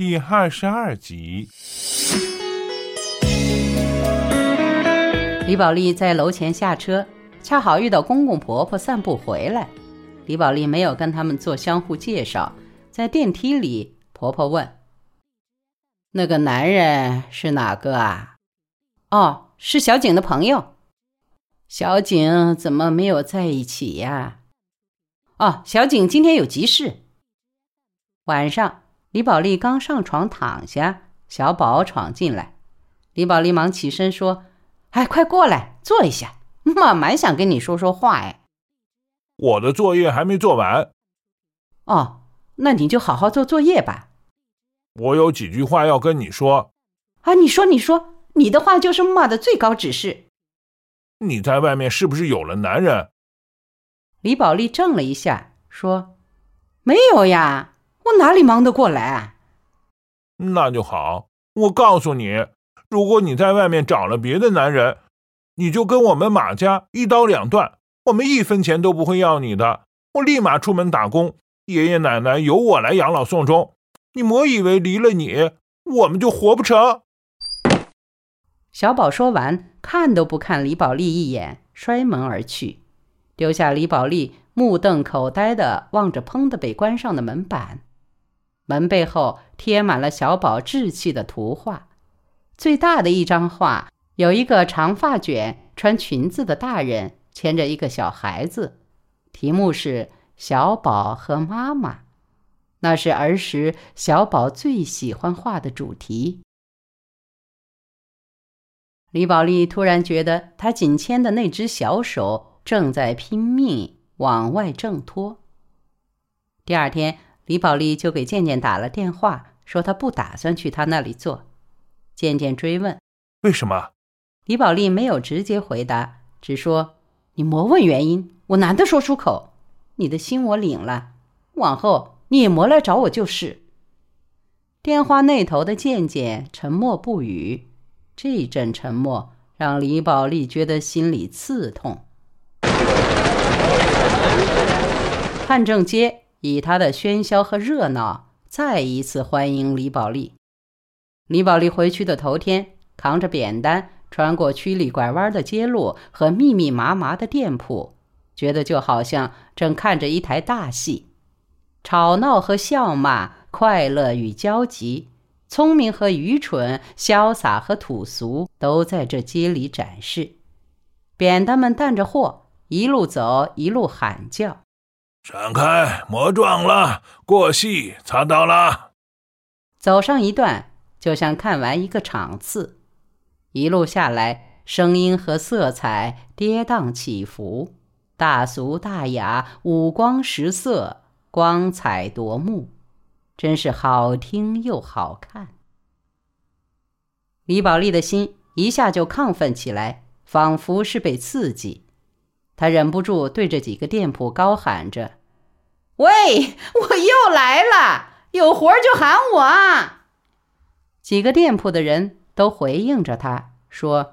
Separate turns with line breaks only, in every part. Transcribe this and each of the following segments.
第二十二集。
李宝莉在楼前下车，恰好遇到公公婆婆散步回来。李宝莉没有跟他们做相互介绍，在电梯里，婆婆问：“那个男人是哪个啊？”“哦，是小景的朋友。”“小景怎么没有在一起呀？”“哦，小景今天有急事。”晚上。李宝莉刚上床躺下，小宝闯进来。李宝莉忙起身说：“哎，快过来坐一下，妈蛮想跟你说说话哎。”“
我的作业还没做完。”“
哦，那你就好好做作业吧。”“
我有几句话要跟你说。”“
啊，你说，你说，你的话就是妈的最高指示。”“
你在外面是不是有了男人？”
李宝莉怔了一下，说：“没有呀。”我哪里忙得过来？
那就好。我告诉你，如果你在外面找了别的男人，你就跟我们马家一刀两断，我们一分钱都不会要你的。我立马出门打工，爷爷奶奶由我来养老送终。你莫以为离了你，我们就活不成。
小宝说完，看都不看李宝莉一眼，摔门而去，丢下李宝莉目瞪口呆的望着砰的被关上的门板。门背后贴满了小宝稚气的图画，最大的一张画有一个长发卷、穿裙子的大人牵着一个小孩子，题目是“小宝和妈妈”，那是儿时小宝最喜欢画的主题。李宝莉突然觉得，她紧牵的那只小手正在拼命往外挣脱。第二天。李宝莉就给健健打了电话，说她不打算去他那里做。健健追问：“
为什么？”
李宝莉没有直接回答，只说：“你莫问原因，我难得说出口。你的心我领了，往后你也莫来找我就是。”电话那头的健健沉默不语，这一阵沉默让李宝莉觉得心里刺痛。汉正街。以他的喧嚣和热闹，再一次欢迎李宝莉。李宝莉回去的头天，扛着扁担，穿过曲里拐弯的街路和密密麻麻的店铺，觉得就好像正看着一台大戏，吵闹和笑骂，快乐与焦急，聪明和愚蠢，潇洒和土俗，都在这街里展示。扁担们担着货，一路走，一路喊叫。
闪开！莫撞了，过隙，擦到了。
走上一段，就像看完一个场次。一路下来，声音和色彩跌宕起伏，大俗大雅，五光十色，光彩夺目，真是好听又好看。李宝莉的心一下就亢奋起来，仿佛是被刺激。他忍不住对着几个店铺高喊着：“喂，我又来了，有活就喊我啊！”几个店铺的人都回应着他说：“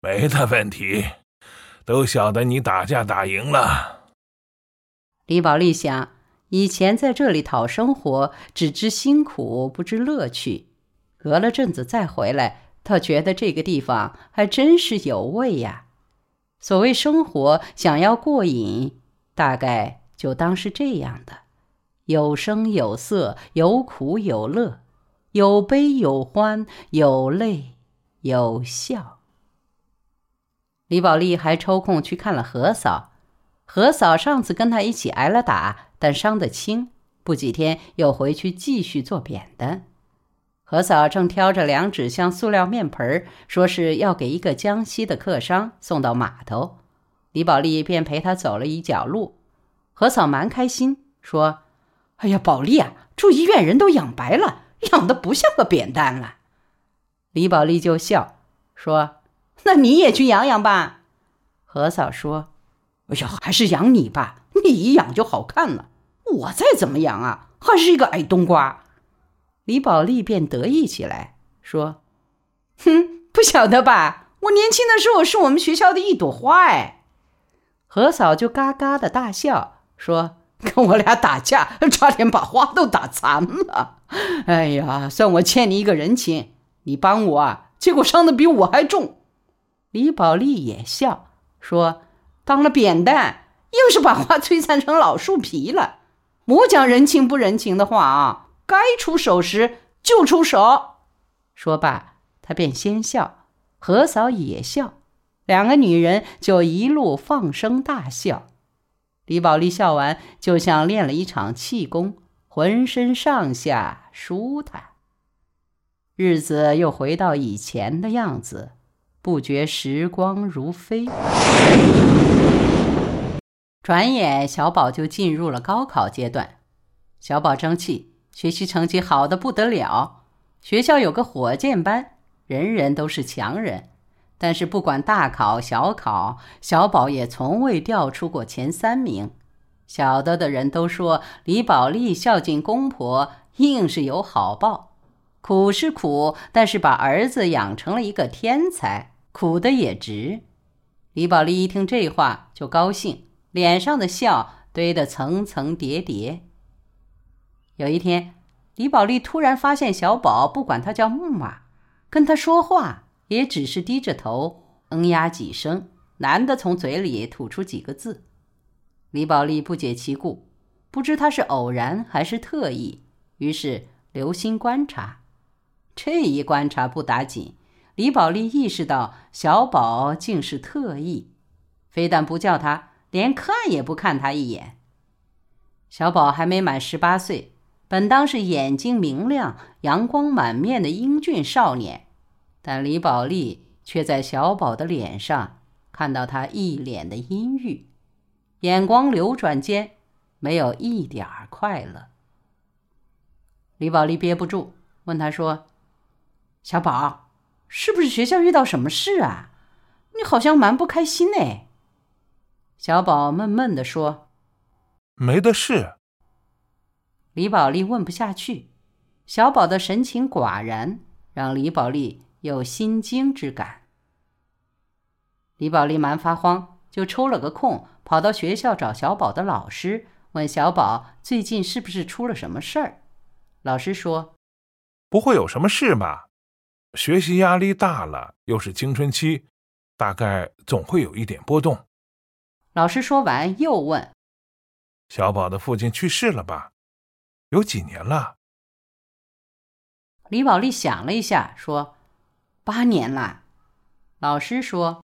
没的问题，都晓得你打架打赢了。”
李宝莉想，以前在这里讨生活，只知辛苦，不知乐趣。隔了阵子再回来，倒觉得这个地方还真是有味呀。所谓生活，想要过瘾，大概就当是这样的：有声有色，有苦有乐，有悲有欢，有泪有笑。李宝莉还抽空去看了何嫂，何嫂上次跟他一起挨了打，但伤得轻，不几天又回去继续做扁担。何嫂正挑着两纸箱塑料面盆，说是要给一个江西的客商送到码头。李宝莉便陪他走了一脚路。何嫂蛮开心，说：“哎呀，宝莉啊，住医院人都养白了，养的不像个扁担了。”李宝莉就笑说：“那你也去养养吧。”何嫂说：“哎呀，还是养你吧，你一养就好看了。我再怎么养啊，还是一个矮冬瓜。”李宝莉便得意起来，说：“哼，不晓得吧？我年轻的时候是我们学校的一朵花。”哎，何嫂就嘎嘎的大笑，说：“跟我俩打架，差点把花都打残了。哎呀，算我欠你一个人情，你帮我啊，结果伤的比我还重。”李宝莉也笑说：“当了扁担，硬是把花 摧残成老树皮了。莫讲人情不人情的话啊，该出手时就出手。”说罢，他便先笑，何嫂也笑，两个女人就一路放声大笑。李宝莉笑完，就像练了一场气功，浑身上下舒坦。日子又回到以前的样子，不觉时光如飞。转眼，小宝就进入了高考阶段。小宝争气，学习成绩好的不得了。学校有个火箭班，人人都是强人。但是不管大考小考，小宝也从未掉出过前三名。晓得的人都说李宝莉孝敬公婆，硬是有好报。苦是苦，但是把儿子养成了一个天才，苦的也值。李宝莉一听这话就高兴，脸上的笑堆得层层叠叠。有一天，李宝莉突然发现小宝不管他叫木马，跟他说话。也只是低着头，嗯呀几声，难得从嘴里吐出几个字。李宝莉不解其故，不知他是偶然还是特意，于是留心观察。这一观察不打紧，李宝莉意识到小宝竟是特意，非但不叫他，连看也不看他一眼。小宝还没满十八岁，本当是眼睛明亮、阳光满面的英俊少年。但李宝莉却在小宝的脸上看到他一脸的阴郁，眼光流转间没有一点儿快乐。李宝莉憋不住，问他说：“小宝，是不是学校遇到什么事啊？你好像蛮不开心呢。”小宝闷闷地说：“
没的事。”
李宝莉问不下去，小宝的神情寡然，让李宝莉。有心惊之感。李宝莉蛮发慌，就抽了个空，跑到学校找小宝的老师，问小宝最近是不是出了什么事儿。老师说：“
不会有什么事吧？学习压力大了，又是青春期，大概总会有一点波动。”
老师说完，又问：“
小宝的父亲去世了吧？有几年了？”
李宝莉想了一下，说。八年了，老师说，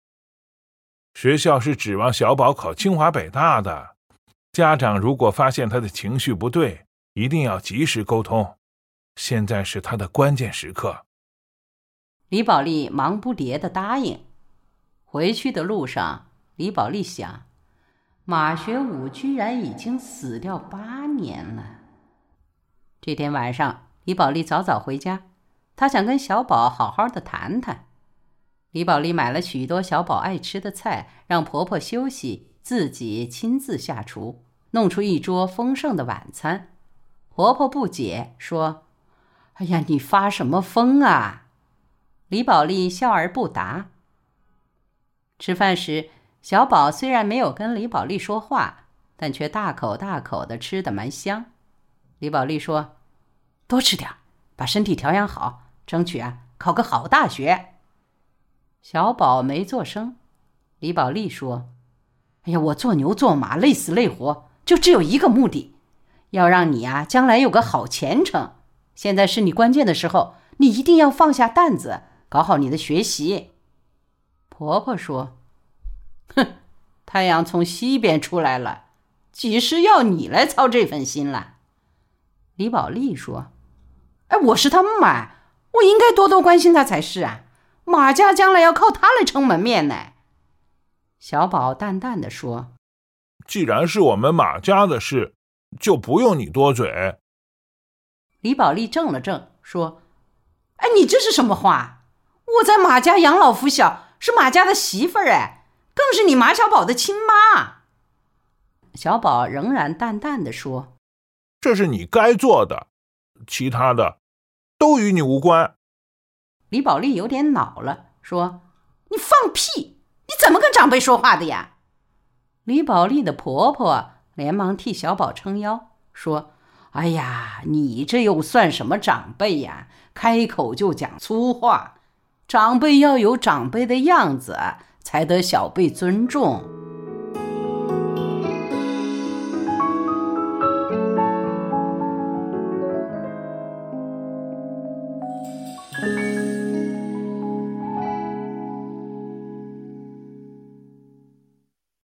学校是指望小宝考清华北大的。家长如果发现他的情绪不对，一定要及时沟通。现在是他的关键时刻。
李宝莉忙不迭的答应。回去的路上，李宝莉想，马学武居然已经死掉八年了。这天晚上，李宝莉早早回家。她想跟小宝好好的谈谈。李宝莉买了许多小宝爱吃的菜，让婆婆休息，自己亲自下厨，弄出一桌丰盛的晚餐。婆婆不解说：“哎呀，你发什么疯啊？”李宝莉笑而不答。吃饭时，小宝虽然没有跟李宝莉说话，但却大口大口的吃的蛮香。李宝莉说：“多吃点，把身体调养好。”争取啊，考个好大学。小宝没做声。李宝莉说：“哎呀，我做牛做马累死累活，就只有一个目的，要让你啊将来有个好前程。现在是你关键的时候，你一定要放下担子，搞好你的学习。”婆婆说：“哼，太阳从西边出来了，几时要你来操这份心了？”李宝莉说：“哎，我是他妈。”我应该多多关心他才是啊！马家将来要靠他来撑门面呢。小宝淡淡的说：“
既然是我们马家的事，就不用你多嘴。”
李宝莉怔了怔，说：“哎，你这是什么话？我在马家养老扶小，是马家的媳妇儿，哎，更是你马小宝的亲妈。”小宝仍然淡淡的说：“
这是你该做的，其他的。”都与你无关。
李宝莉有点恼了，说：“你放屁！你怎么跟长辈说话的呀？”李宝莉的婆婆连忙替小宝撑腰，说：“哎呀，你这又算什么长辈呀？开口就讲粗话！长辈要有长辈的样子，才得小辈尊重。”